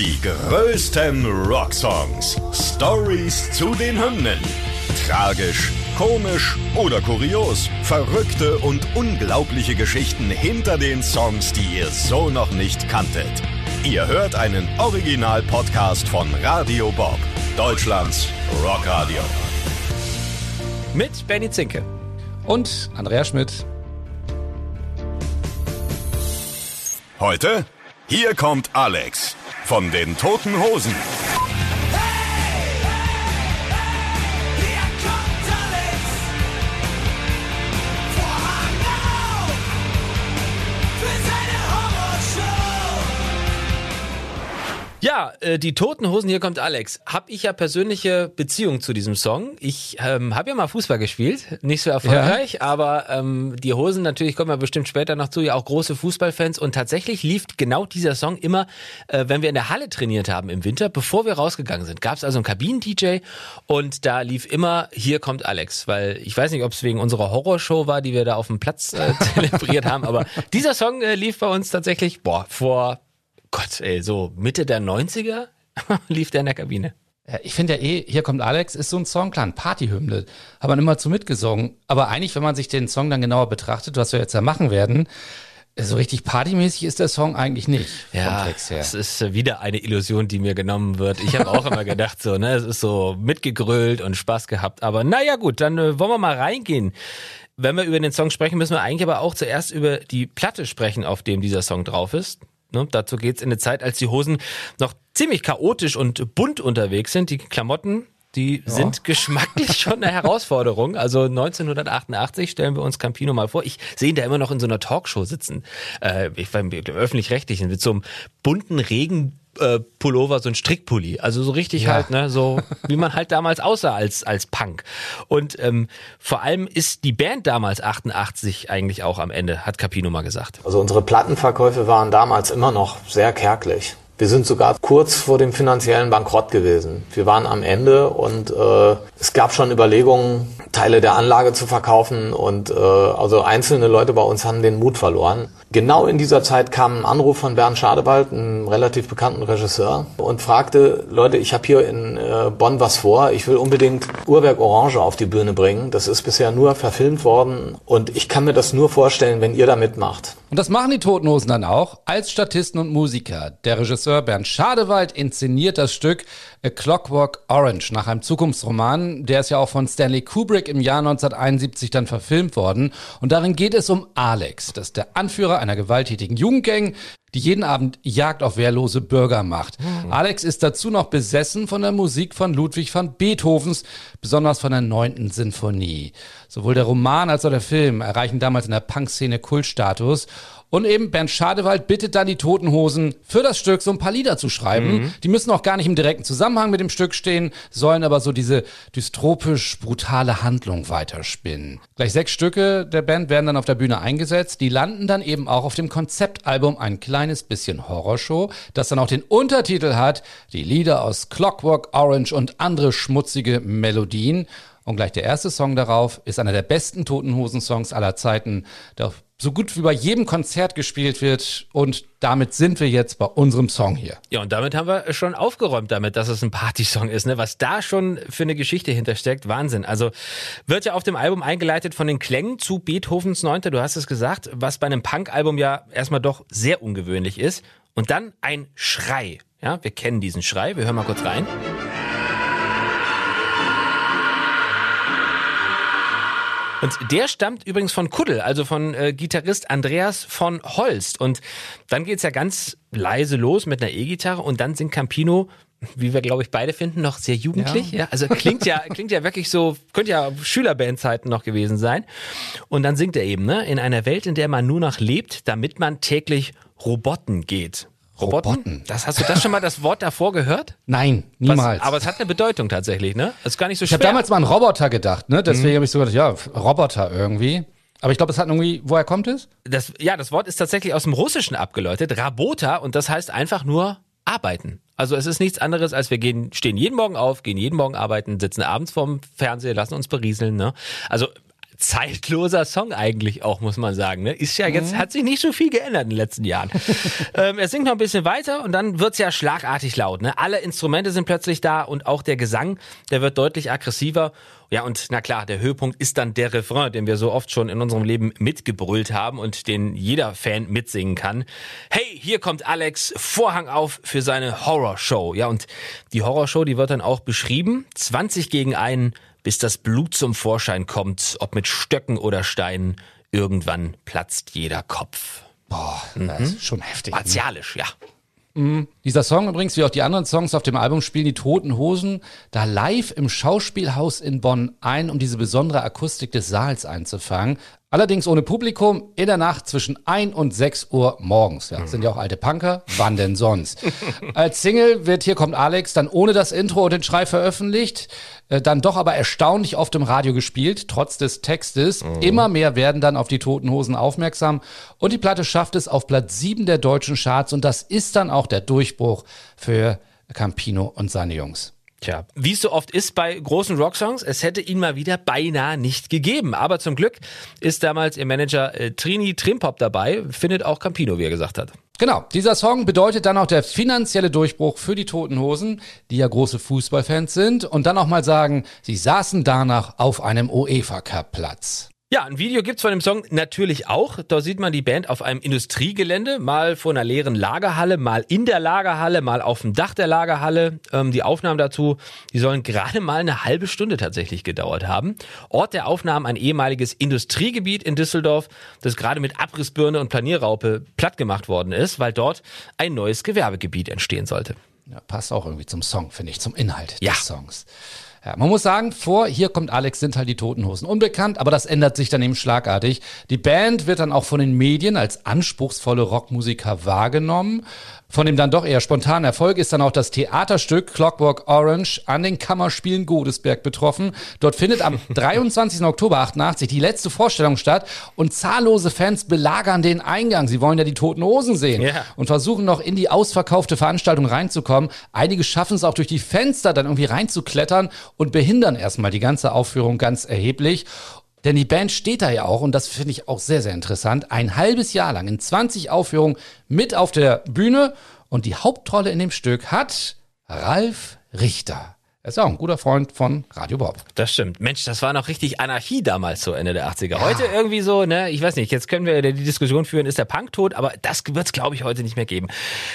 Die größten Rocksongs. Stories zu den Hymnen. Tragisch, komisch oder kurios. Verrückte und unglaubliche Geschichten hinter den Songs, die ihr so noch nicht kanntet. Ihr hört einen Original-Podcast von Radio Bob, Deutschlands Rockradio. Mit Benny Zinke. Und Andrea Schmidt. Heute, hier kommt Alex von den Toten Hosen. Ja, äh, die Toten Hosen, hier kommt Alex. Hab ich ja persönliche Beziehung zu diesem Song. Ich ähm, habe ja mal Fußball gespielt, nicht so erfolgreich, ja. aber ähm, die Hosen natürlich kommen wir bestimmt später noch zu, ja auch große Fußballfans und tatsächlich lief genau dieser Song immer, äh, wenn wir in der Halle trainiert haben im Winter, bevor wir rausgegangen sind. Gab es also einen Kabinen-DJ und da lief immer Hier kommt Alex, weil ich weiß nicht, ob es wegen unserer Horrorshow war, die wir da auf dem Platz äh, zelebriert haben, aber dieser Song äh, lief bei uns tatsächlich, boah, vor Gott, ey, so Mitte der 90er lief der in der Kabine. Ich finde ja eh, hier kommt Alex, ist so ein Song, klar, ein Partyhymne. Hat man immer zu mitgesungen. Aber eigentlich, wenn man sich den Song dann genauer betrachtet, was wir jetzt da machen werden, so richtig partymäßig ist der Song eigentlich nicht. Ja, es ist wieder eine Illusion, die mir genommen wird. Ich habe auch immer gedacht, so, ne, es ist so mitgegrölt und Spaß gehabt. Aber naja, gut, dann äh, wollen wir mal reingehen. Wenn wir über den Song sprechen, müssen wir eigentlich aber auch zuerst über die Platte sprechen, auf dem dieser Song drauf ist. Ne, dazu geht's in eine Zeit, als die Hosen noch ziemlich chaotisch und bunt unterwegs sind. Die Klamotten, die ja. sind geschmacklich schon eine Herausforderung. Also 1988 stellen wir uns Campino mal vor. Ich sehe ihn da immer noch in so einer Talkshow sitzen. Äh, ich war öffentlich-rechtlichen mit so einem bunten Regen äh, Pullover, so ein Strickpulli. Also so richtig ja. halt, ne, so wie man halt damals aussah als, als Punk. Und ähm, vor allem ist die Band damals 88 eigentlich auch am Ende, hat Capino mal gesagt. Also unsere Plattenverkäufe waren damals immer noch sehr kärglich. Wir sind sogar kurz vor dem finanziellen Bankrott gewesen. Wir waren am Ende und äh, es gab schon Überlegungen, Teile der Anlage zu verkaufen und äh, also einzelne Leute bei uns haben den Mut verloren. Genau in dieser Zeit kam ein Anruf von Bernd Schadewald, einem relativ bekannten Regisseur, und fragte, Leute, ich habe hier in äh, Bonn was vor, ich will unbedingt Uhrwerk Orange auf die Bühne bringen. Das ist bisher nur verfilmt worden und ich kann mir das nur vorstellen, wenn ihr da mitmacht. Und das machen die Totenhosen dann auch als Statisten und Musiker. Der Regisseur Bernd Schadewald inszeniert das Stück A Clockwork Orange nach einem Zukunftsroman. Der ist ja auch von Stanley Kubrick im Jahr 1971 dann verfilmt worden. Und darin geht es um Alex. Das ist der Anführer einer gewalttätigen Jugendgang, die jeden Abend Jagd auf wehrlose Bürger macht. Mhm. Alex ist dazu noch besessen von der Musik von Ludwig van Beethovens, besonders von der neunten Sinfonie. Sowohl der Roman als auch der Film erreichen damals in der Punkszene Kultstatus und eben Bernd Schadewald bittet dann die Totenhosen für das Stück so ein paar Lieder zu schreiben. Mhm. Die müssen auch gar nicht im direkten Zusammenhang mit dem Stück stehen, sollen aber so diese dystropisch brutale Handlung weiterspinnen. Gleich sechs Stücke der Band werden dann auf der Bühne eingesetzt. Die landen dann eben auch auf dem Konzeptalbum Ein kleines bisschen Horrorshow, das dann auch den Untertitel hat, die Lieder aus Clockwork Orange und andere schmutzige Melodien. Und gleich der erste Song darauf ist einer der besten Totenhosen-Songs aller Zeiten, der so gut wie bei jedem Konzert gespielt wird. Und damit sind wir jetzt bei unserem Song hier. Ja, und damit haben wir schon aufgeräumt damit, dass es ein Partysong ist. Ne? Was da schon für eine Geschichte hintersteckt, Wahnsinn. Also wird ja auf dem Album eingeleitet von den Klängen zu Beethovens Neunte, du hast es gesagt, was bei einem Punk-Album ja erstmal doch sehr ungewöhnlich ist. Und dann ein Schrei. Ja, wir kennen diesen Schrei. Wir hören mal kurz rein. Und der stammt übrigens von Kuddel, also von äh, Gitarrist Andreas von Holst. Und dann geht's ja ganz leise los mit einer E-Gitarre und dann singt Campino wie wir glaube ich beide finden, noch sehr jugendlich. Ja. ja. also klingt ja klingt ja wirklich so, könnte ja Schülerbandzeiten noch gewesen sein. Und dann singt er eben, ne, in einer Welt, in der man nur noch lebt, damit man täglich Roboten geht. Roboten? Roboten. Das hast du das schon mal das Wort davor gehört? Nein, niemals. Was, aber es hat eine Bedeutung tatsächlich, ne? Das ist gar nicht so schwer. Ich habe damals mal an Roboter gedacht, ne? Deswegen mhm. habe ich so gedacht, ja, Roboter irgendwie. Aber ich glaube, es hat irgendwie, woher kommt es? Das, ja, das Wort ist tatsächlich aus dem Russischen abgeläutet, Rabota, und das heißt einfach nur arbeiten. Also es ist nichts anderes, als wir gehen, stehen jeden Morgen auf, gehen jeden Morgen arbeiten, sitzen abends vorm Fernseher, lassen uns berieseln. Ne? Also zeitloser Song eigentlich auch, muss man sagen. Ne? Ist ja jetzt, mhm. hat sich nicht so viel geändert in den letzten Jahren. ähm, er singt noch ein bisschen weiter und dann wird's ja schlagartig laut. Ne? Alle Instrumente sind plötzlich da und auch der Gesang, der wird deutlich aggressiver. Ja, und na klar, der Höhepunkt ist dann der Refrain, den wir so oft schon in unserem Leben mitgebrüllt haben und den jeder Fan mitsingen kann. Hey, hier kommt Alex, Vorhang auf für seine Horrorshow. Ja, und die Horrorshow, die wird dann auch beschrieben. 20 gegen einen, bis das Blut zum Vorschein kommt, ob mit Stöcken oder Steinen. Irgendwann platzt jeder Kopf. Boah, das mhm. ist schon heftig. Ne? Martialisch, ne? ja. Mhm. Dieser Song übrigens, wie auch die anderen Songs auf dem Album, spielen die Toten Hosen da live im Schauspielhaus in Bonn ein, um diese besondere Akustik des Saals einzufangen. Allerdings ohne Publikum in der Nacht zwischen 1 und 6 Uhr morgens. Ja, sind ja auch alte Punker. Wann denn sonst? Als Single wird Hier kommt Alex dann ohne das Intro und den Schrei veröffentlicht. Äh, dann doch aber erstaunlich oft im Radio gespielt, trotz des Textes. Mhm. Immer mehr werden dann auf die Toten Hosen aufmerksam. Und die Platte schafft es auf Platz 7 der deutschen Charts. Und das ist dann auch der Durchbruch für Campino und seine Jungs. Tja, wie es so oft ist bei großen Rocksongs, es hätte ihn mal wieder beinahe nicht gegeben. Aber zum Glück ist damals ihr Manager äh, Trini Trimpop dabei, findet auch Campino, wie er gesagt hat. Genau, dieser Song bedeutet dann auch der finanzielle Durchbruch für die Toten Hosen, die ja große Fußballfans sind und dann auch mal sagen, sie saßen danach auf einem UEFA Cup Platz. Ja, ein Video gibt's von dem Song natürlich auch. Da sieht man die Band auf einem Industriegelände, mal vor einer leeren Lagerhalle, mal in der Lagerhalle, mal auf dem Dach der Lagerhalle. Ähm, die Aufnahmen dazu, die sollen gerade mal eine halbe Stunde tatsächlich gedauert haben. Ort der Aufnahmen ein ehemaliges Industriegebiet in Düsseldorf, das gerade mit Abrissbirne und Planierraupe platt gemacht worden ist, weil dort ein neues Gewerbegebiet entstehen sollte. Ja, passt auch irgendwie zum Song, finde ich, zum Inhalt ja. des Songs. Ja, man muss sagen, vor Hier kommt Alex sind halt die Toten Hosen unbekannt, aber das ändert sich dann eben schlagartig. Die Band wird dann auch von den Medien als anspruchsvolle Rockmusiker wahrgenommen. Von dem dann doch eher spontanen Erfolg ist dann auch das Theaterstück Clockwork Orange an den Kammerspielen Godesberg betroffen. Dort findet am 23. Oktober 88 die letzte Vorstellung statt und zahllose Fans belagern den Eingang. Sie wollen ja die Toten Hosen sehen yeah. und versuchen noch in die ausverkaufte Veranstaltung reinzukommen. Einige schaffen es auch durch die Fenster dann irgendwie reinzuklettern und behindern erstmal die ganze Aufführung ganz erheblich. Denn die Band steht da ja auch, und das finde ich auch sehr, sehr interessant, ein halbes Jahr lang in 20 Aufführungen mit auf der Bühne. Und die Hauptrolle in dem Stück hat Ralf Richter. Er ist auch ein guter Freund von Radio Bob. Das stimmt. Mensch, das war noch richtig Anarchie damals so Ende der 80er. Ja. Heute irgendwie so, ne, ich weiß nicht, jetzt können wir die Diskussion führen, ist der Punk tot, aber das wird es, glaube ich, heute nicht mehr geben.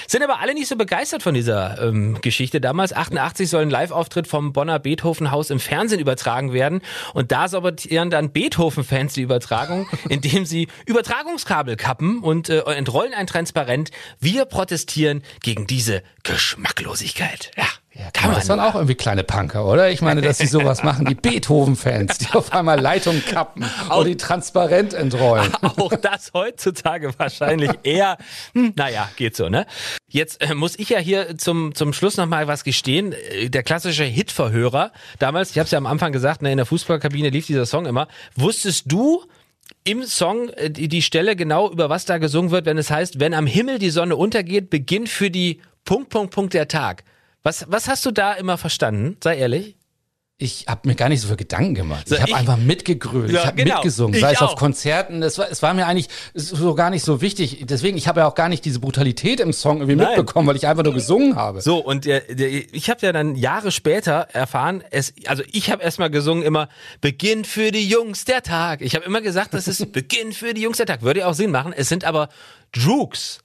Sind aber alle nicht so begeistert von dieser ähm, Geschichte damals. 88 soll ein Live-Auftritt vom Bonner Beethoven-Haus im Fernsehen übertragen werden und da sabotieren dann Beethoven-Fans die Übertragung, indem sie Übertragungskabel kappen und äh, entrollen ein Transparent. Wir protestieren gegen diese Geschmacklosigkeit. Ja. Ja, kann man. Das waren auch irgendwie kleine Punker, oder? Ich meine, dass sie sowas machen, die Beethoven-Fans, die auf einmal Leitungen kappen auch, und die transparent entrollen. Auch das heutzutage wahrscheinlich eher, hm, naja, geht so, ne? Jetzt äh, muss ich ja hier zum, zum Schluss nochmal was gestehen. Äh, der klassische Hitverhörer, damals, ich habe es ja am Anfang gesagt, ne, in der Fußballkabine lief dieser Song immer. Wusstest du, im Song äh, die, die Stelle genau, über was da gesungen wird, wenn es heißt, wenn am Himmel die Sonne untergeht, beginnt für die Punkt, Punkt, Punkt der Tag. Was, was hast du da immer verstanden? Sei ehrlich. Ich habe mir gar nicht so viel Gedanken gemacht. So, ich habe einfach mitgegrölt. Ja, ich habe genau. mitgesungen, sei ich es auch. auf Konzerten. Es war, es war mir eigentlich so gar nicht so wichtig. Deswegen, ich habe ja auch gar nicht diese Brutalität im Song irgendwie Nein. mitbekommen, weil ich einfach nur gesungen habe. So, und der, der, ich habe ja dann Jahre später erfahren, es, also ich habe erstmal gesungen immer, Beginn für die Jungs der Tag. Ich habe immer gesagt, das ist Beginn für die Jungs der Tag. Würde ja auch Sinn machen. Es sind aber Droogs.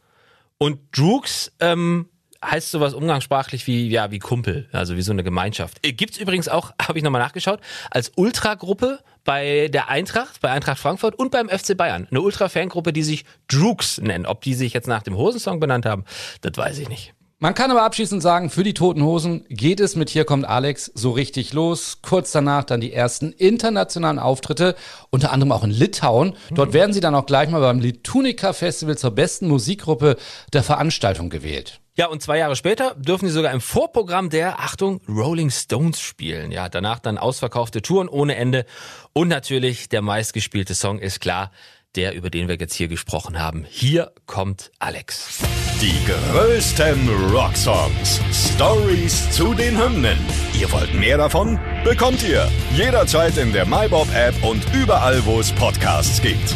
Und Droogs, ähm, heißt sowas umgangssprachlich wie, ja, wie Kumpel, also wie so eine Gemeinschaft. Äh, gibt's übrigens auch, habe ich nochmal nachgeschaut, als Ultragruppe bei der Eintracht, bei Eintracht Frankfurt und beim FC Bayern. Eine Ultra-Fangruppe, die sich Droogs nennen. Ob die sich jetzt nach dem Hosensong benannt haben, das weiß ich nicht. Man kann aber abschließend sagen, für die Toten Hosen geht es mit Hier kommt Alex so richtig los. Kurz danach dann die ersten internationalen Auftritte, unter anderem auch in Litauen. Dort mhm. werden sie dann auch gleich mal beim Litunica Festival zur besten Musikgruppe der Veranstaltung gewählt. Ja, und zwei Jahre später dürfen sie sogar im Vorprogramm der, Achtung, Rolling Stones spielen. Ja, danach dann ausverkaufte Touren ohne Ende. Und natürlich der meistgespielte Song ist klar, der, über den wir jetzt hier gesprochen haben. Hier kommt Alex. Die größten Rocksongs. Stories zu den Hymnen. Ihr wollt mehr davon? Bekommt ihr jederzeit in der MyBob-App und überall, wo es Podcasts gibt.